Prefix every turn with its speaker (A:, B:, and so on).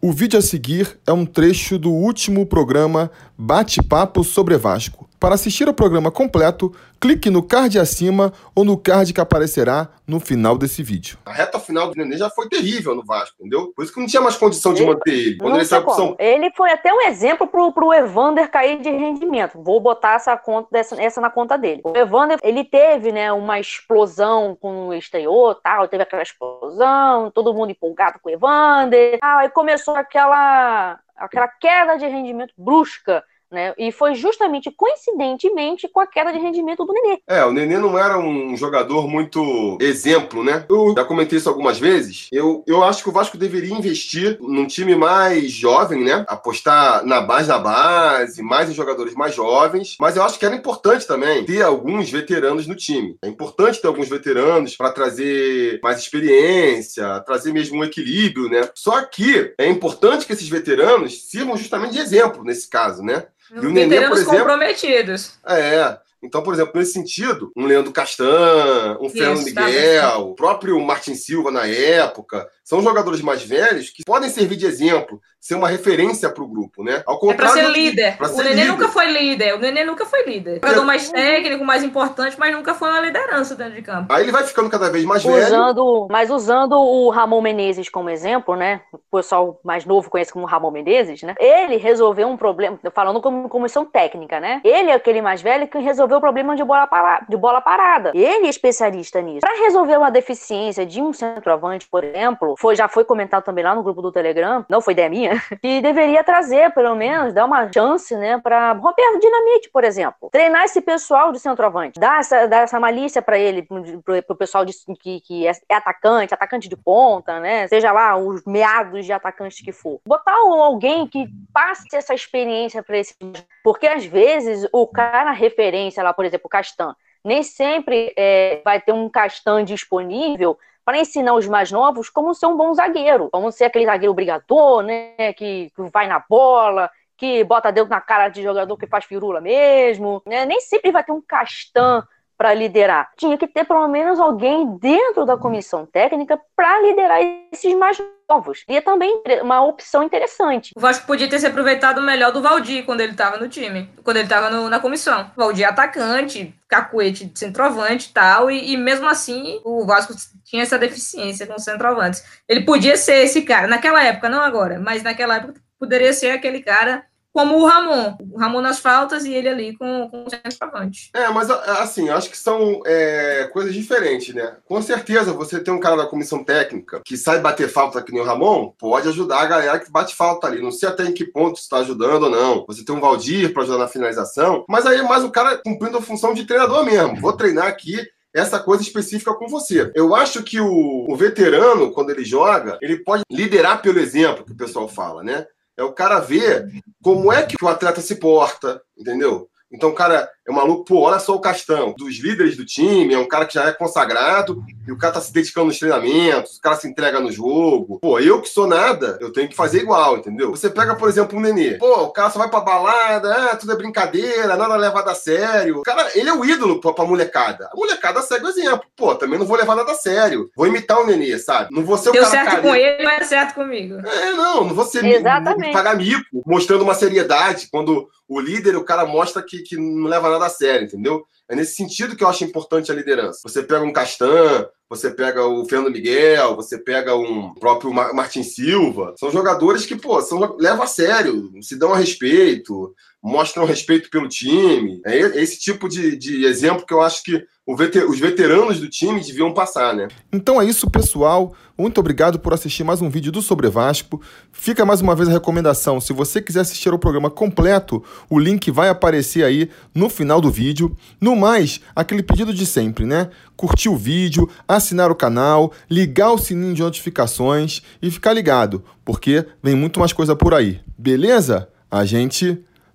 A: O vídeo a seguir é um trecho do último programa Bate-Papo sobre Vasco. Para assistir ao programa completo, clique no card acima ou no card que aparecerá no final desse vídeo.
B: A reta final do Nenê já foi terrível no Vasco, entendeu? Por isso que não tinha mais condição de
C: Ele-
B: manter ele. Quando ele saiu. São
C: Ele foi até um exemplo pro, pro Evander cair de rendimento. Vou botar essa conta dessa, essa na conta dele. O Evander, ele teve, né, uma explosão quando estreou, tal, teve aquela explosão, todo mundo empolgado com o Evander. Ah, aí começou aquela aquela queda de rendimento brusca, né? E foi justamente coincidentemente com a queda de rendimento do Nenê.
B: É, o Nenê não era um jogador muito exemplo, né? Eu já comentei isso algumas vezes. Eu, eu acho que o Vasco deveria investir num time mais jovem, né? Apostar na base da base, mais em jogadores mais jovens. Mas eu acho que era importante também ter alguns veteranos no time. É importante ter alguns veteranos para trazer mais experiência, trazer mesmo um equilíbrio, né? Só que é importante que esses veteranos sirvam justamente de exemplo nesse caso, né? E o Nenê, por exemplo-
D: comprometidos.
B: É. Então, por exemplo, nesse sentido, um Leandro Castan, um Fernando
D: Isso, tá
B: Miguel, o próprio Martin Silva na época, são jogadores mais velhos que podem servir de exemplo, ser uma referência para o grupo, né? Ao
D: É
B: contrário,
D: ser líder.
B: pra
D: o
B: ser
D: Nenê
B: líder.
D: nunca foi líder. O Nenê nunca foi líder. Jogador mais técnico, mais importante, mas nunca foi uma liderança dentro de campo.
B: Aí ele vai ficando cada vez mais velho.
C: Usando, mas usando o Ramon Menezes como exemplo, né? O pessoal mais novo conhece como Ramon Menezes, né? Ele resolveu um problema, falando como comissão técnica, né? Ele é aquele mais velho que resolveu o problema de bola, para- de bola parada. Ele é especialista nisso. Para resolver uma deficiência de um centroavante, por exemplo, foi, já foi comentado também lá no grupo do Telegram, não foi ideia minha, que deveria trazer, pelo menos, dar uma chance, né, para Roberto Dinamite, por exemplo. Treinar esse pessoal de centroavante, dar essa, dar essa malícia para ele, pro, pro pessoal de- que, que é, é atacante, atacante de ponta, né, seja lá os meados de atacante que for. Botar alguém que passe essa experiência para esse. Porque às vezes o cara referência lá, por exemplo, Castan, nem sempre é, vai ter um Castan disponível para ensinar os mais novos como ser um bom zagueiro, como ser aquele zagueiro brigador, né, que, que vai na bola, que bota dedo na cara de jogador que faz firula mesmo, né? Nem sempre vai ter um Castan para liderar. Tinha que ter pelo menos alguém dentro da comissão técnica para liderar esses mais novos. E é também uma opção interessante.
D: O Vasco podia ter se aproveitado melhor do Valdir quando ele tava no time, quando ele tava no- na comissão. O Valdir é atacante, cacuete centroavante tal, e, e mesmo assim o Vasco tinha essa deficiência com centroavantes. Ele podia ser esse cara, naquela época, não agora, mas naquela época poderia ser aquele cara como o Ramon. O Ramon nas faltas e ele ali com, com o centroavante.
B: É, mas assim, acho que são é, coisas diferentes, né? Com certeza, você tem um cara da comissão técnica que sai bater falta que nem o Ramon, pode ajudar a galera que bate falta ali. Não sei até em que ponto está ajudando ou não. Você tem um Valdir para ajudar na finalização, mas aí é mais o cara cumprindo a função de treinador mesmo. Vou treinar aqui essa coisa específica com você. Eu acho que o, o veterano, quando ele joga, ele pode liderar pelo exemplo que o pessoal fala, né? É o cara ver como é que o atleta se porta, entendeu? Então cara é maluco, pô, olha só o Castão, dos líderes do time, é um cara que já é consagrado, e o cara tá se dedicando nos treinamentos, o cara se entrega no jogo. Pô, eu que sou nada, eu tenho que fazer igual, entendeu? Você pega, por exemplo, um Nenê. Pô, o cara só vai pra balada, ah, tudo é brincadeira, nada é levado a sério. O cara, ele é o ídolo pra, pra molecada. A molecada segue o exemplo. Pô, também não vou levar nada a sério. Vou imitar o Nenê, sabe? Não vou ser o
D: Deu
B: cara
D: certo
B: careta.
D: com ele, mas é certo comigo.
B: É, não, não vou ser
C: Exatamente.
B: pagar mico, mostrando uma seriedade, quando o líder, o cara mostra que, que não leva nada a sério, entendeu? É nesse sentido que eu acho importante a liderança. Você pega um Castan, você pega o Fernando Miguel, você pega um próprio Ma- Martin Silva. São jogadores que, pô, são, levam a sério, se dão a respeito, mostram respeito pelo time. É esse tipo de, de exemplo que eu acho que o vete- os veteranos do time deviam passar, né?
A: Então é isso, pessoal. Muito obrigado por assistir mais um vídeo do Sobre Vasco. Fica mais uma vez a recomendação: se você quiser assistir ao programa completo, o link vai aparecer aí no final do vídeo. No mais, aquele pedido de sempre, né? Curtir o vídeo, assinar o canal, ligar o sininho de notificações e ficar ligado, porque vem muito mais coisa por aí. Beleza? A gente